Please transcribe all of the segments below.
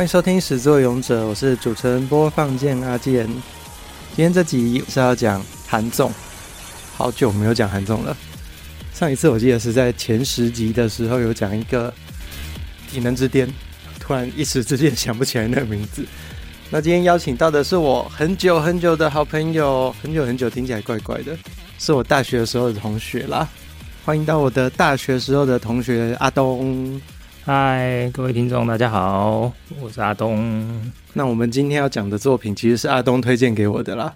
欢迎收听《始作俑者》，我是主持人播放键阿健。今天这集是要讲韩综，好久没有讲韩综了。上一次我记得是在前十集的时候有讲一个《体能之巅》，突然一时之间想不起来那个名字。那今天邀请到的是我很久很久的好朋友，很久很久听起来怪怪的，是我大学的时候的同学啦。欢迎到我的大学时候的同学阿东。嗨，各位听众，大家好，我是阿东。那我们今天要讲的作品，其实是阿东推荐给我的啦。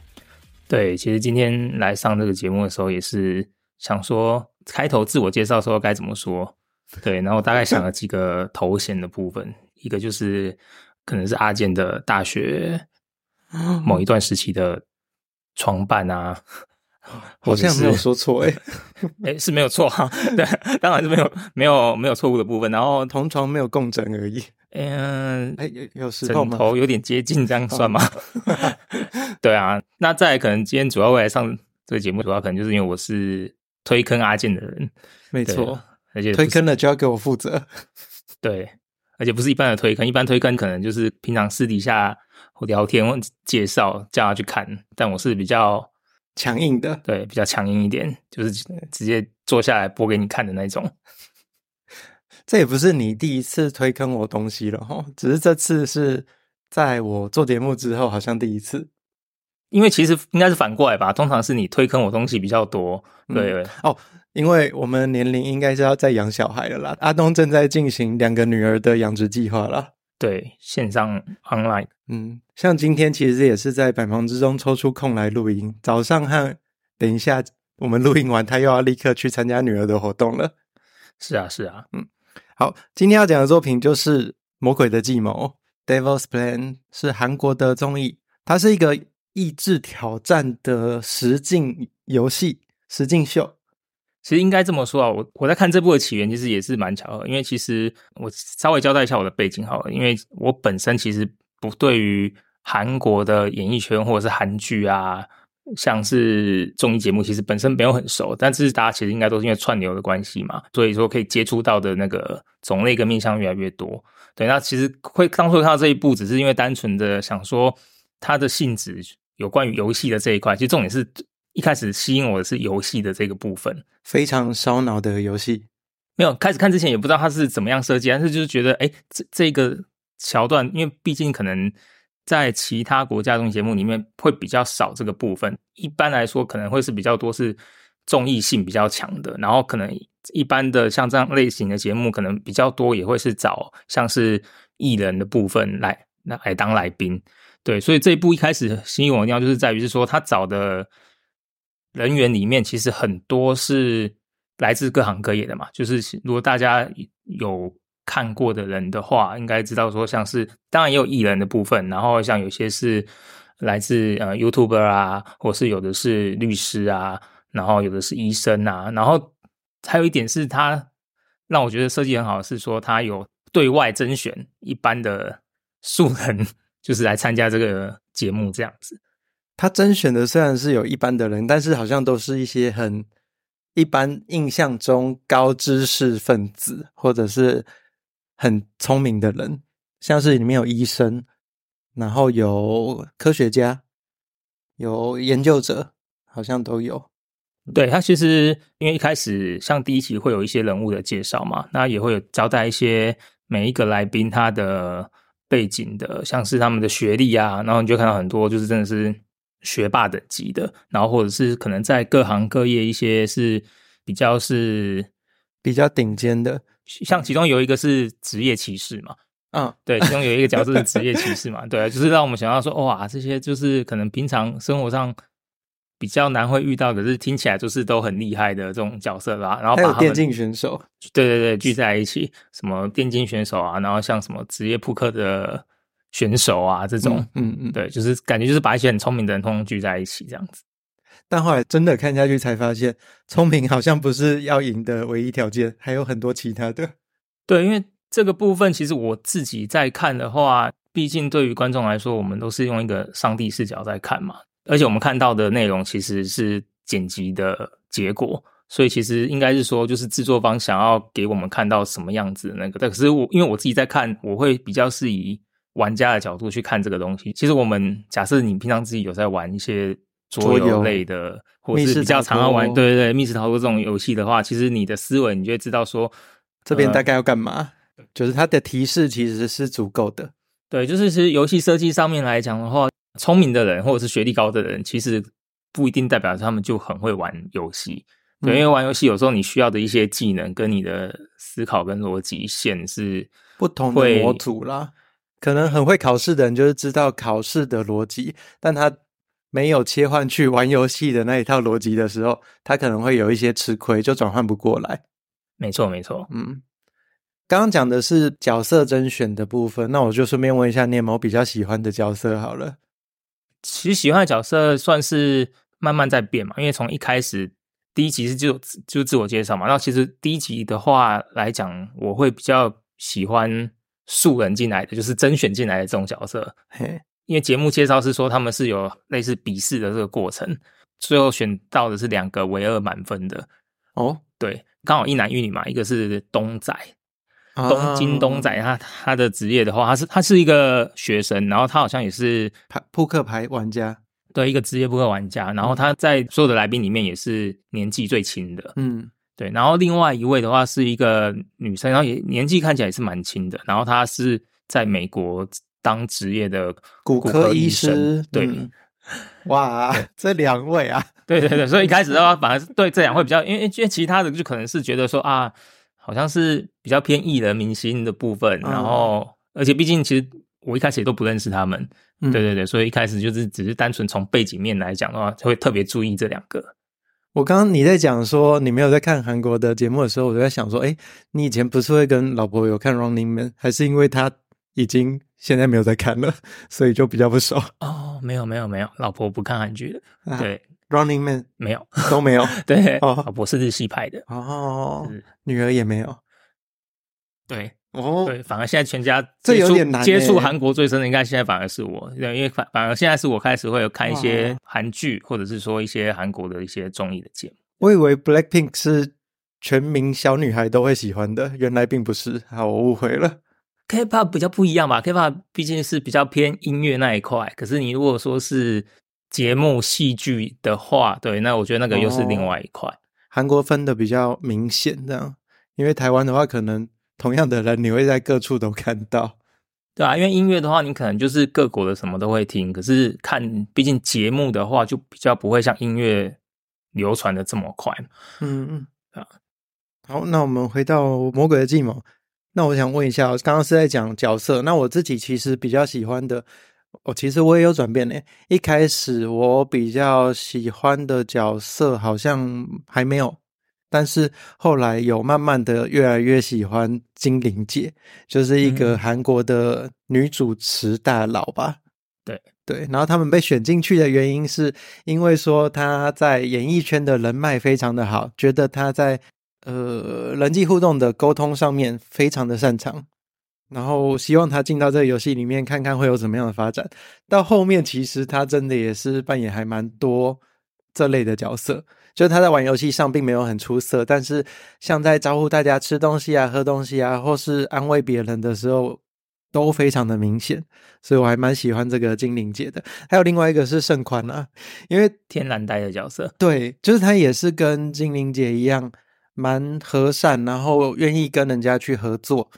对，其实今天来上这个节目的时候，也是想说开头自我介绍的时候该怎么说。对，然后大概想了几个头衔的部分，一个就是可能是阿健的大学某一段时期的创办啊。好像没有说错诶，诶 是没有错哈，对，当然是没有没有没有错误的部分。然后同床没有共枕而已，嗯，哎有有时候枕头有点接近，这样算吗？对啊，那再来可能今天主要会来上这个节目，主要可能就是因为我是推坑阿健的人，没错，而且推坑了就要给我负责，对，而且不是一般的推坑，一般推坑可能就是平常私底下聊天或介绍叫他去看，但我是比较。强硬的，对，比较强硬一点，就是直接坐下来播给你看的那种。这也不是你第一次推坑我东西了哈，只是这次是在我做节目之后，好像第一次。因为其实应该是反过来吧，通常是你推坑我东西比较多。对，哦，因为我们年龄应该是要再养小孩了啦。阿东正在进行两个女儿的养殖计划啦。对，线上 online，嗯，像今天其实也是在百忙之中抽出空来录音。早上和等一下我们录音完，他又要立刻去参加女儿的活动了。是啊，是啊，嗯，好，今天要讲的作品就是《魔鬼的计谋》（Devil's Plan），是韩国的综艺，它是一个益智挑战的实境游戏、实境秀。其实应该这么说啊，我我在看这部的起源，其实也是蛮巧合。因为其实我稍微交代一下我的背景好了，因为我本身其实不对于韩国的演艺圈或者是韩剧啊，像是综艺节目，其实本身没有很熟。但是大家其实应该都是因为串流的关系嘛，所以说可以接触到的那个种类跟面向越来越多。对，那其实会当初看到这一部，只是因为单纯的想说它的性质有关于游戏的这一块，其实重点是。一开始吸引我的是游戏的这个部分，非常烧脑的游戏。没有开始看之前也不知道它是怎么样设计，但是就是觉得，哎，这这个桥段，因为毕竟可能在其他国家综艺节目里面会比较少这个部分。一般来说，可能会是比较多是综艺性比较强的，然后可能一般的像这样类型的节目，可能比较多也会是找像是艺人的部分来来来当来宾。对，所以这一部一开始吸引我的地方就是在于是说他找的。人员里面其实很多是来自各行各业的嘛，就是如果大家有看过的人的话，应该知道说，像是当然也有艺人的部分，然后像有些是来自呃 YouTuber 啊，或是有的是律师啊，然后有的是医生啊，然后还有一点是他让我觉得设计很好，是说他有对外甄选一般的素人，就是来参加这个节目这样子。他甄选的虽然是有一般的人，但是好像都是一些很一般印象中高知识分子，或者是很聪明的人，像是里面有医生，然后有科学家，有研究者，好像都有。对，他其实因为一开始像第一期会有一些人物的介绍嘛，那也会有交代一些每一个来宾他的背景的，像是他们的学历啊，然后你就看到很多就是真的是。学霸等级的，然后或者是可能在各行各业一些是比较是比较顶尖的，像其中有一个是职业歧视嘛，嗯，对，其中有一个角色是职业歧视嘛，对，就是让我们想到说，哇，这些就是可能平常生活上比较难会遇到，可是听起来就是都很厉害的这种角色吧。然后把还有电竞选手，对对对，聚在一起，什么电竞选手啊，然后像什么职业扑克的。选手啊，这种，嗯嗯，嗯，对，就是感觉就是把一些很聪明的人通通聚在一起这样子。但后来真的看下去才发现，聪明好像不是要赢的唯一条件，还有很多其他的。对，因为这个部分其实我自己在看的话，毕竟对于观众来说，我们都是用一个上帝视角在看嘛，而且我们看到的内容其实是剪辑的结果，所以其实应该是说，就是制作方想要给我们看到什么样子那个。但可是我因为我自己在看，我会比较是以。玩家的角度去看这个东西。其实我们假设你平常自己有在玩一些桌游类的，或者是比较常常玩，对对对，密室逃脱这种游戏的话，其实你的思维你就会知道说，这边大概要干嘛，呃，就是它的提示其实是足够的。对，就是其实游戏设计上面来讲的话，聪明的人或者是学历高的人，其实不一定代表他们就很会玩游戏。对，因为玩游戏有时候你需要的一些技能跟你的思考跟逻辑线是不同的模组啦。可能很会考试的人就是知道考试的逻辑，但他没有切换去玩游戏的那一套逻辑的时候，他可能会有一些吃亏，就转换不过来。没错，没错。嗯，刚刚讲的是角色甄选的部分，那我就顺便问一下，你有没有比较喜欢的角色？好了，其实喜欢的角色算是慢慢在变嘛，因为从一开始。第一集是就就自我介绍嘛，那其实第一集的话来讲，我会比较喜欢素人进来的，就是甄选进来的这种角色。嘿，因为节目介绍是说他们是有类似笔试的这个过程，最后选到的是两个唯二满分的。哦，对，刚好一男一女嘛，一个是东仔，东京东仔，他他的职业的话，他是他是一个学生，然后他好像也是牌扑克牌玩家。对，一个职业扑克玩家，然后他在所有的来宾里面也是年纪最轻的，嗯，对。然后另外一位的话是一个女生，然后也年纪看起来也是蛮轻的，然后她是在美国当职业的骨科医师，对。嗯、哇，对这两位啊，对对对，所以一开始的话，反而是对这两位比较，因为因为其他的就可能是觉得说啊，好像是比较偏艺人明星的部分，然后、嗯、而且毕竟其实。我一开始也都不认识他们，嗯、对对对，所以一开始就是只是单纯从背景面来讲的话，就会特别注意这两个。我刚刚你在讲说你没有在看韩国的节目的时候，我就在想说，哎，你以前不是会跟老婆有看 Running Man，还是因为他已经现在没有在看了，所以就比较不熟？哦，没有没有没有，老婆不看韩剧的，啊、对。Running Man 没有。都没有，对，哦、老婆是日系派的，哦，女儿也没有，对。哦，对，反而现在全家这有点难接触韩国最深的，应该现在反而是我，因为反反而现在是我开始会有看一些韩剧，或者是说一些韩国的一些综艺的节目。我以为 Blackpink 是全民小女孩都会喜欢的，原来并不是，好，我误会了。K-pop 比较不一样吧？K-pop 毕竟是比较偏音乐那一块，可是你如果说是节目戏剧的话，对，那我觉得那个又是另外一块。韩国分的比较明显，这样，因为台湾的话可能。同样的人，你会在各处都看到，对啊，因为音乐的话，你可能就是各国的什么都会听，可是看，毕竟节目的话，就比较不会像音乐流传的这么快。嗯嗯啊，好，那我们回到《魔鬼的计谋》，那我想问一下，刚刚是在讲角色，那我自己其实比较喜欢的，哦，其实我也有转变呢。一开始我比较喜欢的角色好像还没有。但是后来有慢慢的越来越喜欢金玲姐，就是一个韩国的女主持大佬吧。对对，然后他们被选进去的原因是因为说她在演艺圈的人脉非常的好，觉得她在呃人际互动的沟通上面非常的擅长，然后希望他进到这个游戏里面看看会有怎么样的发展。到后面其实他真的也是扮演还蛮多这类的角色。就是他在玩游戏上并没有很出色，但是像在招呼大家吃东西啊、喝东西啊，或是安慰别人的时候，都非常的明显，所以我还蛮喜欢这个精灵姐的。还有另外一个是盛宽啊，因为天然呆的角色，对，就是他也是跟精灵姐一样，蛮和善，然后愿意跟人家去合作。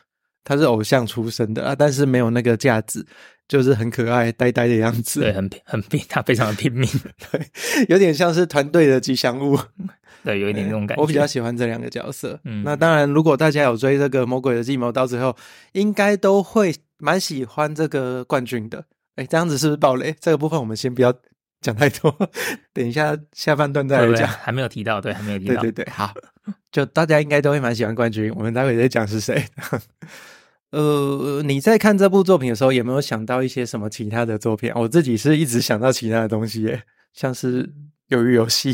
他是偶像出身的啊，但是没有那个架子。就是很可爱、呆呆的样子，对，很很拼，他非常的拼命，对，有点像是团队的吉祥物，对，有一点那种感觉。我比较喜欢这两个角色。嗯，那当然，如果大家有追这个《魔鬼的计谋》，到最后应该都会蛮喜欢这个冠军的。哎，这样子是不是暴雷？这个部分我们先不要讲太多，等一下下半段再来讲。还没有提到，对，还没有提到。对对对，好，就大家应该都会蛮喜欢冠军。我们待会再讲是谁。呃，你在看这部作品的时候，有没有想到一些什么其他的作品？我自己是一直想到其他的东西耶，像是《鱿鱼游戏》。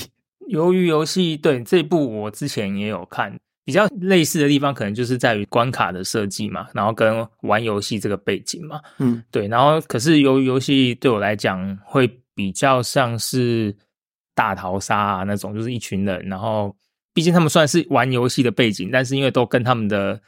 鱿鱼游戏，对，这部我之前也有看，比较类似的地方可能就是在于关卡的设计嘛，然后跟玩游戏这个背景嘛，嗯，对。然后可是鱿鱼游戏对我来讲会比较像是大逃杀啊那种，就是一群人，然后毕竟他们算是玩游戏的背景，但是因为都跟他们的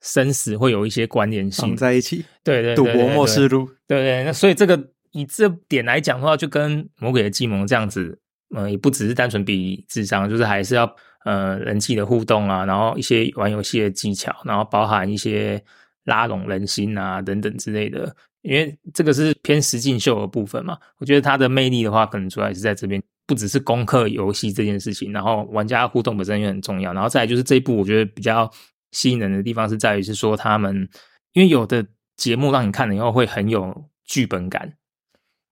生死会有一些关联性在一起。对对，赌博末世录。对对，那所以这个以这点来讲的话，就跟《魔鬼的计谋》这样子，呃，也不只是单纯比智商，就是还是要呃人际的互动啊，然后一些玩游戏的技巧，然后包含一些拉拢人心啊等等之类的。因为这个是偏实境秀的部分嘛，我觉得它的魅力的话，可能主要也是在这边，不只是攻克游戏这件事情，然后玩家互动本身也很重要，然后再来就是这一部我觉得比较吸引人的地方是在于是说他们，因为有的节目让你看了以后会很有剧本感，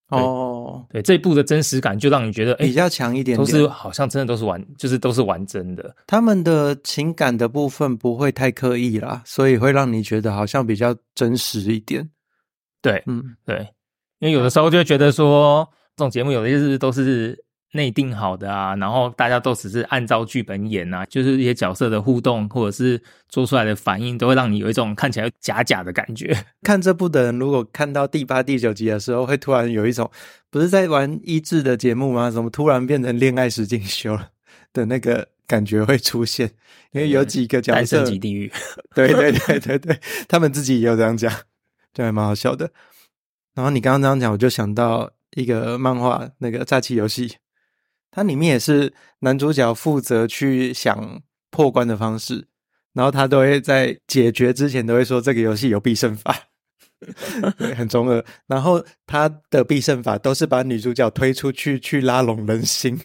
哦，对，这一部的真实感就让你觉得比较强一点点，都是好像真的都是玩，就是都是玩真的，他们的情感的部分不会太刻意啦，所以会让你觉得好像比较真实一点。对，嗯，对，因为有的时候就会觉得说，这种节目有的就是都是内定好的啊，然后大家都只是按照剧本演啊，就是一些角色的互动或者是做出来的反应，都会让你有一种看起来假假的感觉。看这部的人，如果看到第八、第九集的时候，会突然有一种不是在玩益智的节目吗？怎么突然变成恋爱实境秀了的那个感觉会出现？因为有几个角色，单身级地狱，对对对对对，他们自己也有这样讲。对，还蛮好笑的。然后你刚刚这样讲，我就想到一个漫画，那个《诈欺游戏》，它里面也是男主角负责去想破关的方式，然后他都会在解决之前都会说这个游戏有必胜法，对，很中二。然后他的必胜法都是把女主角推出去去拉拢人心。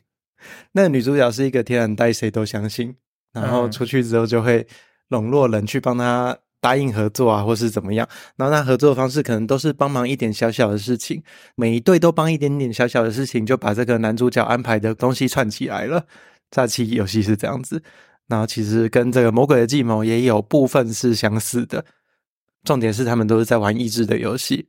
那个女主角是一个天然呆，谁都相信，然后出去之后就会笼络人去帮他。答应合作啊，或是怎么样？然后那合作的方式可能都是帮忙一点小小的事情，每一队都帮一点点小小的事情，就把这个男主角安排的东西串起来了。诈欺游戏是这样子，然后其实跟这个魔鬼的计谋也有部分是相似的。重点是他们都是在玩益智的游戏。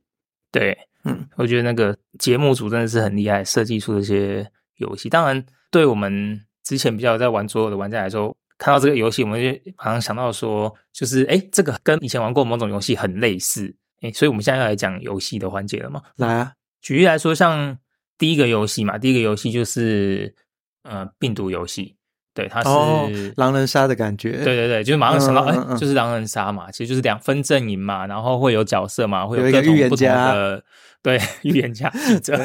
对，嗯，我觉得那个节目组真的是很厉害，设计出这些游戏。当然，对我们之前比较在玩桌游的玩家来说。看到这个游戏，我们就好像想到说，就是哎，这个跟以前玩过某种游戏很类似，哎，所以我们现在要来讲游戏的环节了嘛？来啊，举例来说，像第一个游戏嘛，第一个游戏就是呃病毒游戏，对，它是、哦、狼人杀的感觉，对对对，就是马上想到哎、嗯嗯嗯，就是狼人杀嘛，其实就是两分阵营嘛，然后会有角色嘛，会有各种不同的，对，预言家、记者、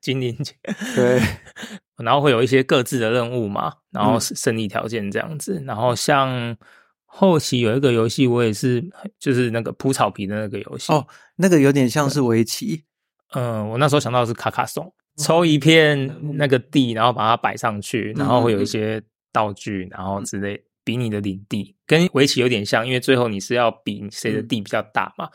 精灵姐，对。然后会有一些各自的任务嘛，然后胜利条件这样子。嗯、然后像后期有一个游戏，我也是就是那个铺草皮的那个游戏哦，那个有点像是围棋。嗯，我那时候想到的是卡卡颂，抽一片那个地，然后把它摆上去，然后会有一些道具，然后之类比你的领地，跟围棋有点像，因为最后你是要比谁的地比较大嘛。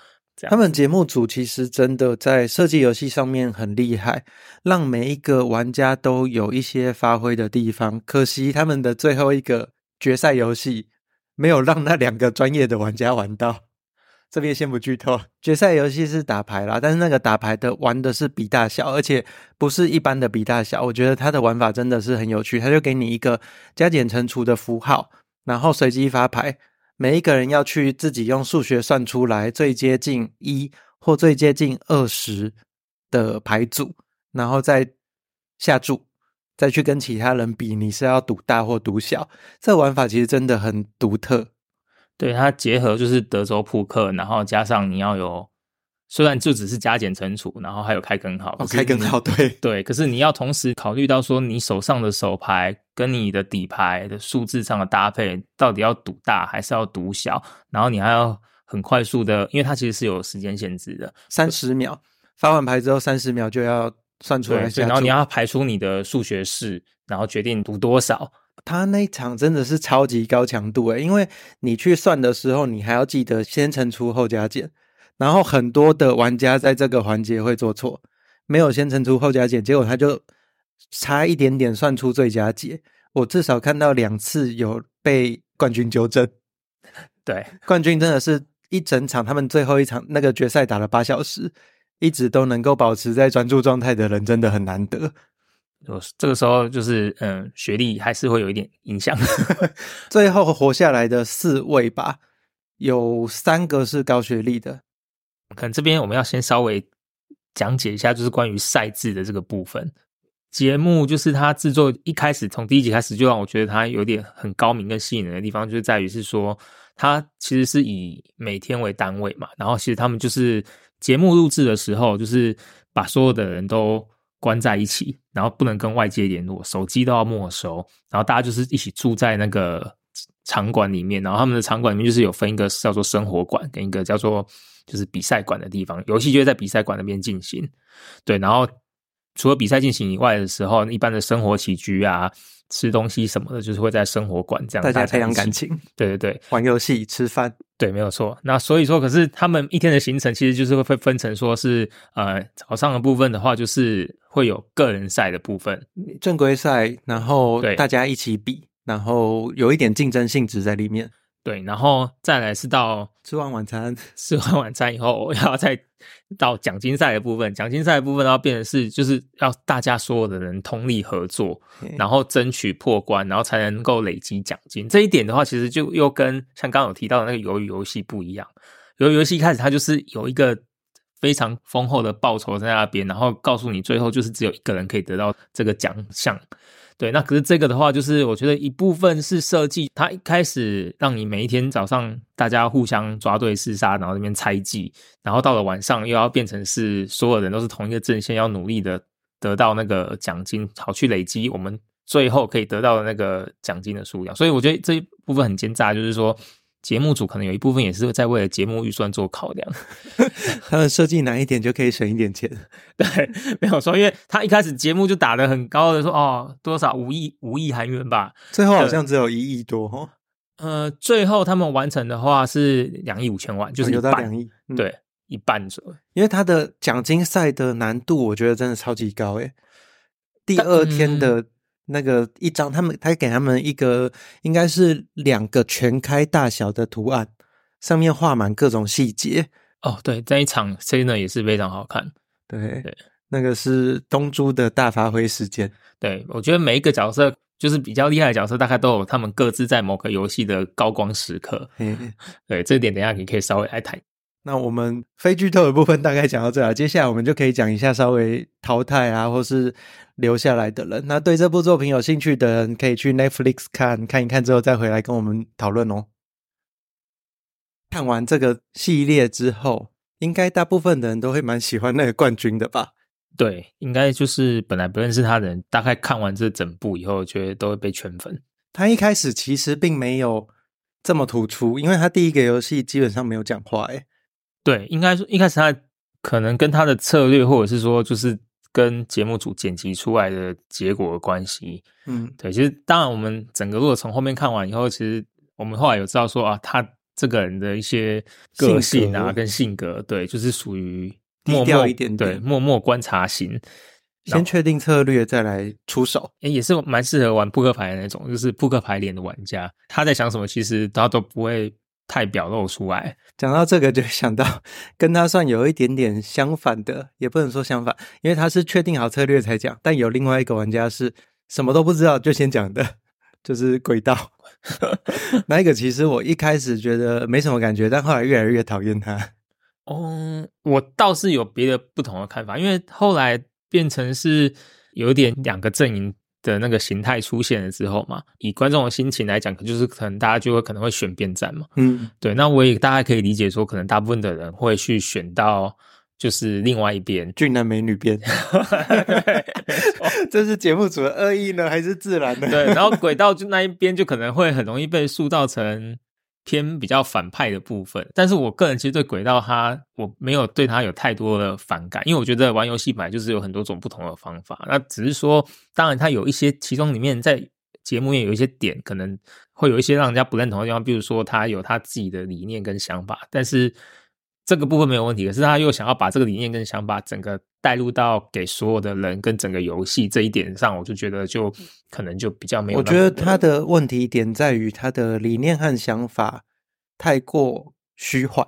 他们节目组其实真的在设计游戏上面很厉害，让每一个玩家都有一些发挥的地方。可惜他们的最后一个决赛游戏没有让那两个专业的玩家玩到。这边先不剧透，决赛游戏是打牌啦，但是那个打牌的玩的是比大小，而且不是一般的比大小。我觉得它的玩法真的是很有趣，它就给你一个加减乘除的符号，然后随机发牌。每一个人要去自己用数学算出来最接近一或最接近二十的牌组，然后再下注，再去跟其他人比，你是要赌大或赌小。这玩法其实真的很独特。对，它结合就是德州扑克，然后加上你要有。虽然就只是加减乘除，然后还有开根号，哦、开根号，对 对，可是你要同时考虑到说，你手上的手牌跟你的底牌的数字上的搭配，到底要赌大还是要赌小？然后你还要很快速的，因为它其实是有时间限制的，三十秒发完牌之后，三十秒就要算出来对，然后你要排出你的数学式，然后决定赌多少。他那一场真的是超级高强度诶，因为你去算的时候，你还要记得先乘除后加减。然后很多的玩家在这个环节会做错，没有先乘除后加减，结果他就差一点点算出最佳解。我至少看到两次有被冠军纠正。对，冠军真的是一整场，他们最后一场那个决赛打了八小时，一直都能够保持在专注状态的人，真的很难得。这个时候就是，嗯，学历还是会有一点影响。最后活下来的四位吧，有三个是高学历的。可能这边我们要先稍微讲解一下，就是关于赛制的这个部分。节目就是它制作一开始从第一集开始就让我觉得它有点很高明跟吸引人的地方，就是在于是说它其实是以每天为单位嘛，然后其实他们就是节目录制的时候，就是把所有的人都关在一起，然后不能跟外界联络，手机都要没收，然后大家就是一起住在那个场馆里面，然后他们的场馆里面就是有分一个叫做生活馆跟一个叫做就是比赛馆的地方，游戏就会在比赛馆那边进行，对，然后。除了比赛进行以外的时候，一般的生活起居啊、吃东西什么的，就是会在生活馆这样。大家培养感情，对对对，玩游戏、吃饭，对，没有错。那所以说，可是他们一天的行程其实就是会分成，说是呃早上的部分的话，就是会有个人赛的部分，正规赛，然后大家一起比，然后有一点竞争性质在里面。对，然后再来是到吃完晚餐，吃完晚餐以后，要再到奖金赛的部分。奖金赛的部分要变成是，就是要大家所有的人通力合作，然后争取破关，然后才能够累积奖金。这一点的话，其实就又跟像刚刚有提到的那个鱿鱼游戏不一样。鱿鱼游戏一开始它就是有一个非常丰厚的报酬在那边，然后告诉你最后就是只有一个人可以得到这个奖项。对，那可是这个的话，就是我觉得一部分是设计，它一开始让你每一天早上大家互相抓对厮杀，然后那边猜忌，然后到了晚上又要变成是所有人都是同一个阵线，要努力的得到那个奖金，好去累积我们最后可以得到的那个奖金的数量。所以我觉得这一部分很奸诈，就是说。节目组可能有一部分也是在为了节目预算做考量，他们设计难一点就可以省一点钱。对，没有说，因为他一开始节目就打的很高的说哦，多少五亿五亿韩元吧，最后好像只有一亿多哦。呃，最后他们完成的话是两亿五千万，就是有到两亿，嗯、对，一半左右。因为他的奖金赛的难度，我觉得真的超级高诶。第二天的。那个一张，他们他给他们一个，应该是两个全开大小的图案，上面画满各种细节。哦，对，这一场 C 呢也是非常好看。对对，那个是东珠的大发挥时间。对，我觉得每一个角色就是比较厉害的角色，大概都有他们各自在某个游戏的高光时刻。对，这点等一下你可以稍微来谈。那我们非剧透的部分大概讲到这啊，接下来我们就可以讲一下稍微淘汰啊，或是留下来的人。那对这部作品有兴趣的人，可以去 Netflix 看看一看，之后再回来跟我们讨论哦。看完这个系列之后，应该大部分的人都会蛮喜欢那个冠军的吧？对，应该就是本来不认识他的人，大概看完这整部以后，觉得都会被圈粉。他一开始其实并没有这么突出，因为他第一个游戏基本上没有讲话，诶对，应该说一开始他可能跟他的策略，或者是说就是跟节目组剪辑出来的结果的关系。嗯，对，其实当然我们整个如果从后面看完以后，其实我们后来有知道说啊，他这个人的一些个性啊跟性格，对，就是属于默默一点，对，默默观察型，先确定策略再来出手，诶也是蛮适合玩扑克牌的那种，就是扑克牌脸的玩家，他在想什么，其实他都不会。太表露出来，讲到这个就想到跟他算有一点点相反的，也不能说相反，因为他是确定好策略才讲，但有另外一个玩家是什么都不知道就先讲的，就是轨道。那一个其实我一开始觉得没什么感觉，但后来越来越讨厌他。哦，我倒是有别的不同的看法，因为后来变成是有点两个阵营。的那个形态出现了之后嘛，以观众的心情来讲，就是可能大家就会可能会选边站嘛。嗯，对。那我也大概可以理解说，可能大部分的人会去选到就是另外一边俊男美女边。这是节目组的恶意呢，还是自然的？对。然后轨道就那一边就可能会很容易被塑造成。偏比较反派的部分，但是我个人其实对轨道他，我没有对他有太多的反感，因为我觉得玩游戏本来就是有很多种不同的方法，那只是说，当然他有一些其中里面在节目里面有一些点，可能会有一些让人家不认同的地方，比如说他有他自己的理念跟想法，但是。这个部分没有问题，可是他又想要把这个理念跟想法整个带入到给所有的人跟整个游戏这一点上，我就觉得就可能就比较没有。我觉得他的问题点在于他的理念和想法太过虚幻，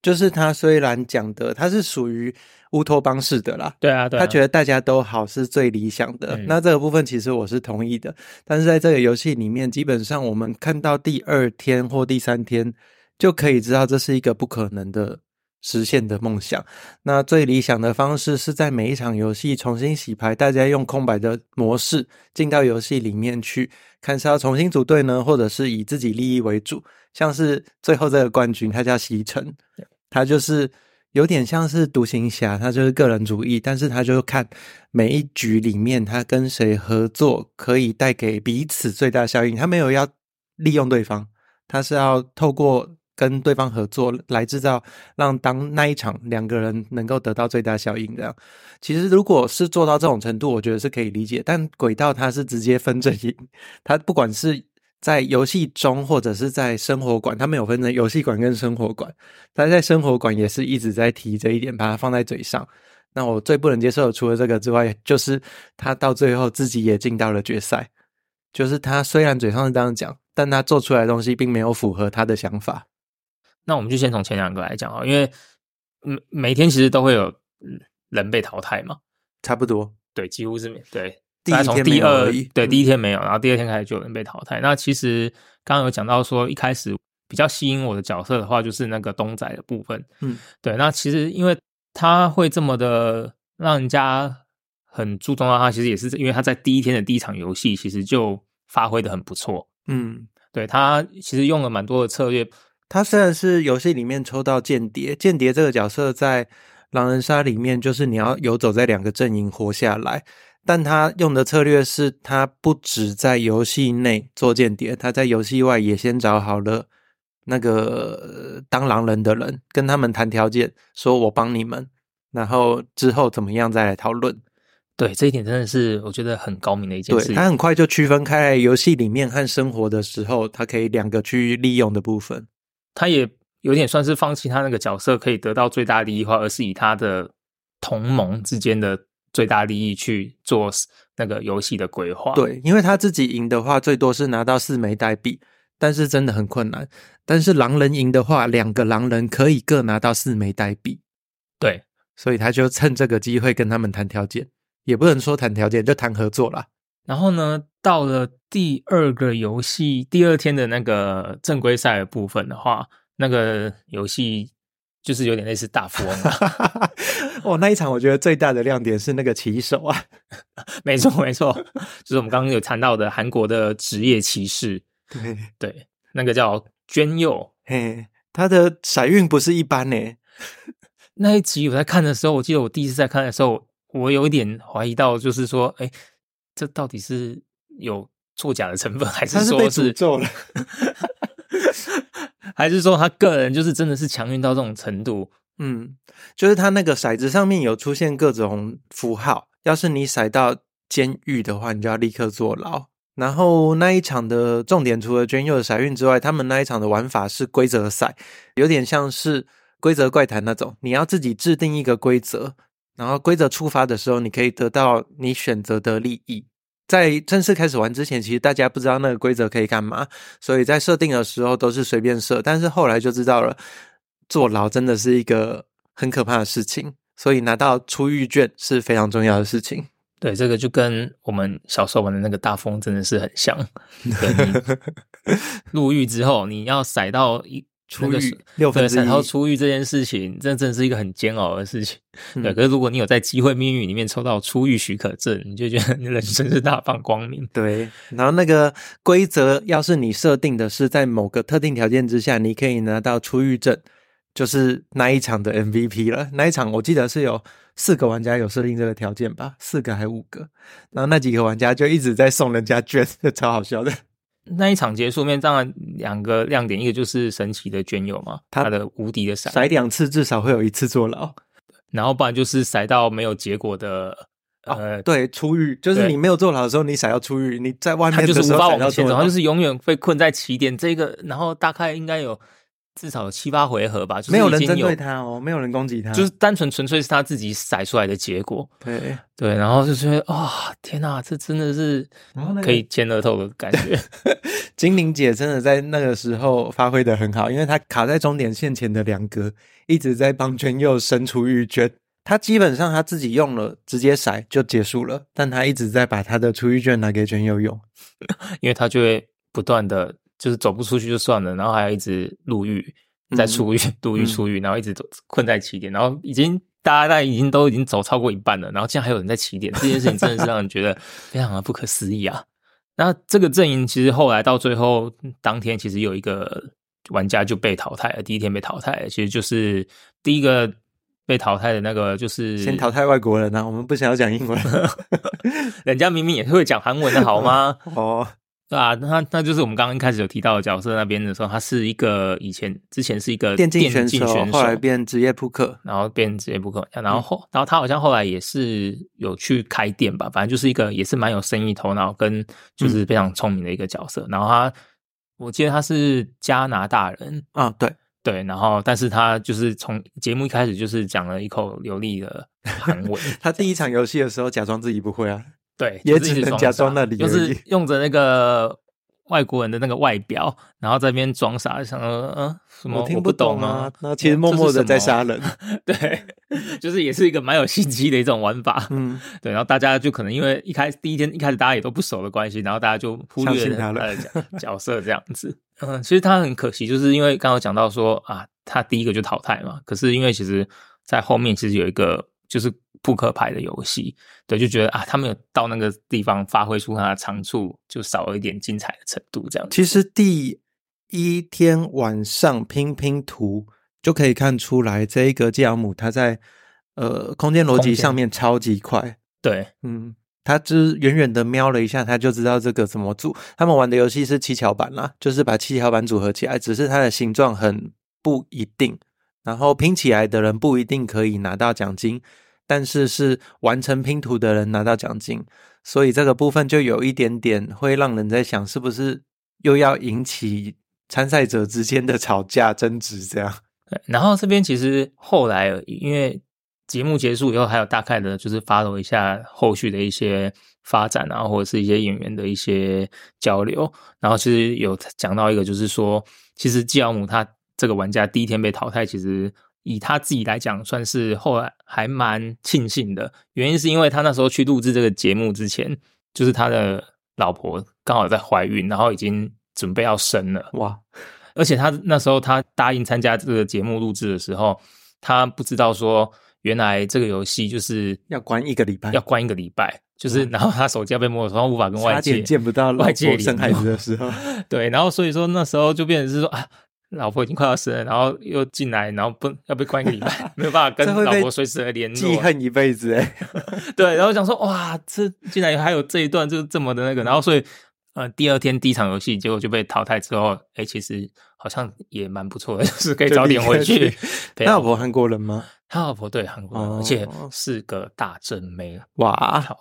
就是他虽然讲的他是属于乌托邦式的啦，对啊，对啊，他觉得大家都好是最理想的。嗯。那这个部分其实我是同意的，但是在这个游戏里面，基本上我们看到第二天或第三天就可以知道这是一个不可能的。实现的梦想。那最理想的方式是在每一场游戏重新洗牌，大家用空白的模式进到游戏里面去，看是要重新组队呢，或者是以自己利益为主。像是最后这个冠军，他叫席城，他就是有点像是独行侠，他就是个人主义，但是他就看每一局里面他跟谁合作可以带给彼此最大效应，他没有要利用对方，他是要透过。跟对方合作来制造，让当那一场两个人能够得到最大效应。这样，其实如果是做到这种程度，我觉得是可以理解。但轨道它是直接分阵营，它不管是在游戏中或者是在生活馆，它没有分成游戏馆跟生活馆。他在生活馆也是一直在提这一点，把它放在嘴上。那我最不能接受的，除了这个之外，就是他到最后自己也进到了决赛。就是他虽然嘴上是这样讲，但他做出来的东西并没有符合他的想法。那我们就先从前两个来讲啊，因为每每天其实都会有人被淘汰嘛，差不多，对，几乎是对。第一从第二对第一天没有，然后第二天开始就有人被淘汰。嗯、那其实刚刚有讲到说，一开始比较吸引我的角色的话，就是那个东仔的部分。嗯，对。那其实因为他会这么的让人家很注重到他，其实也是因为他在第一天的第一场游戏，其实就发挥的很不错。嗯，对，他其实用了蛮多的策略。他虽然是游戏里面抽到间谍，间谍这个角色在狼人杀里面就是你要游走在两个阵营活下来，但他用的策略是他不止在游戏内做间谍，他在游戏外也先找好了那个当狼人的人，跟他们谈条件，说我帮你们，然后之后怎么样再来讨论。对，这一点真的是我觉得很高明的一件事。对，他很快就区分开来游戏里面和生活的时候，他可以两个去利用的部分。他也有点算是放弃他那个角色可以得到最大利益化，而是以他的同盟之间的最大利益去做那个游戏的规划。对，因为他自己赢的话，最多是拿到四枚代币，但是真的很困难。但是狼人赢的话，两个狼人可以各拿到四枚代币。对，所以他就趁这个机会跟他们谈条件，也不能说谈条件，就谈合作啦。然后呢，到了第二个游戏第二天的那个正规赛的部分的话，那个游戏就是有点类似大富翁嘛。哦，那一场我觉得最大的亮点是那个棋手啊，没错没错，就是我们刚刚有谈到的韩国的职业骑士，对对，那个叫娟佑，嘿，他的骰运不是一般呢。那一集我在看的时候，我记得我第一次在看的时候，我有一点怀疑到，就是说，哎。这到底是有作假的成分，还是说是，诅咒了？还是说他个人就是真的是强运到这种程度？嗯，就是他那个骰子上面有出现各种符号，要是你骰到监狱的话，你就要立刻坐牢。然后那一场的重点，除了娟佑的骰运之外，他们那一场的玩法是规则赛，有点像是规则怪谈那种，你要自己制定一个规则。然后规则触发的时候，你可以得到你选择的利益。在正式开始玩之前，其实大家不知道那个规则可以干嘛，所以在设定的时候都是随便设。但是后来就知道了，坐牢真的是一个很可怕的事情，所以拿到出狱券是非常重要的事情。对，这个就跟我们小时候玩的那个大风真的是很像。入狱之后，你要甩到一。出狱六分之一，然后出狱这件事情，这真的是一个很煎熬的事情。嗯、对，可是如果你有在机会命运里面抽到出狱许可证，你就觉得你人生是大放光明。对，然后那个规则，要是你设定的是在某个特定条件之下，你可以拿到出狱证，就是那一场的 MVP 了。那一场我记得是有四个玩家有设定这个条件吧，四个还五个，然后那几个玩家就一直在送人家券，超好笑的。那一场结束面，当然两个亮点，一个就是神奇的卷友嘛，他的无敌的骰，骰两次至少会有一次坐牢，然后不然就是骰到没有结果的，呃，哦、对，出狱，就是你没有坐牢的时候，你骰要出狱，你在外面就是无法往前走，然后就是永远被困在起点。这个，然后大概应该有。至少有七八回合吧，就是、有没有人针对他哦，没有人攻击他，就是单纯纯粹是他自己甩出来的结果。对对，然后就觉得啊、哦，天哪，这真的是可以尖乐透的感觉。精灵姐真的在那个时候发挥的很好，因为她卡在终点线前的两格，一直在帮娟佑伸出玉券。她基本上她自己用了，直接甩就结束了，但她一直在把她的出玉券拿给娟佑用，因为她就会不断的。就是走不出去就算了，然后还要一直入狱，再出狱，入狱出狱，然后一直走困在起点，然后已经大家大概已经都已经走超过一半了，然后竟然还有人在起点，这件事情真的是让人觉得 非常的不可思议啊！那这个阵营其实后来到最后当天，其实有一个玩家就被淘汰了，第一天被淘汰了，其实就是第一个被淘汰的那个就是先淘汰外国人啊，我们不想要讲英文，人家明明也是会讲韩文的好吗？哦。对啊，那那就是我们刚刚一开始有提到的角色那边的时候，他是一个以前之前是一个电竞选手，选手后来变职业扑克，然后变职业扑克，然后后、嗯、然后他好像后来也是有去开店吧，反正就是一个也是蛮有生意头脑跟就是非常聪明的一个角色。嗯、然后他我记得他是加拿大人啊，对对，然后但是他就是从节目一开始就是讲了一口流利的韩文。他第一场游戏的时候假装自己不会啊。对，也只能假装那里，就是 用着那个外国人的那个外表，然后在那边装傻，想说嗯，什么我听不懂啊？那其实默默的在杀 人。对，就是也是一个蛮有心机的一种玩法。嗯，对，然后大家就可能因为一开始第一天一开始大家也都不熟的关系，然后大家就忽略了他的角色这样子。嗯，其实他很可惜，就是因为刚刚讲到说啊，他第一个就淘汰嘛。可是因为其实在后面其实有一个。就是扑克牌的游戏，对，就觉得啊，他没有到那个地方发挥出他的长处，就少了一点精彩的程度。这样，其实第一天晚上拼拼图就可以看出来，这一个吉尔姆他在呃空间逻辑上面超级快。对，嗯，他只远远的瞄了一下，他就知道这个怎么组。他们玩的游戏是七巧板啦，就是把七巧板组合起来，只是它的形状很不一定。然后拼起来的人不一定可以拿到奖金，但是是完成拼图的人拿到奖金，所以这个部分就有一点点会让人在想，是不是又要引起参赛者之间的吵架争执这样？然后这边其实后来因为节目结束以后，还有大概的就是 follow 一下后续的一些发展啊，或者是一些演员的一些交流，然后其实有讲到一个，就是说其实基奥姆他。这个玩家第一天被淘汰，其实以他自己来讲，算是后来还蛮庆幸的。原因是因为他那时候去录制这个节目之前，就是他的老婆刚好在怀孕，然后已经准备要生了。哇！而且他那时候他答应参加这个节目录制的时候，他不知道说原来这个游戏就是要关一个礼拜，要关一个礼拜，就是然后他手机要被没收，无法跟外界见不到外界生孩子的时候，对，然后所以说那时候就变成是说啊。老婆已经快要生了，然后又进来，然后不要被关一个礼拜，没有办法跟老婆随时的联络，记恨一辈子哎。对，然后想说哇，这竟然还有这一段，就是这么的那个，然后所以呃，第二天第一场游戏结果就被淘汰之后，哎，其实好像也蛮不错的，就是可以早点回去。他老婆韩国人吗？他老婆对韩国人，而且是个大正妹，哇，超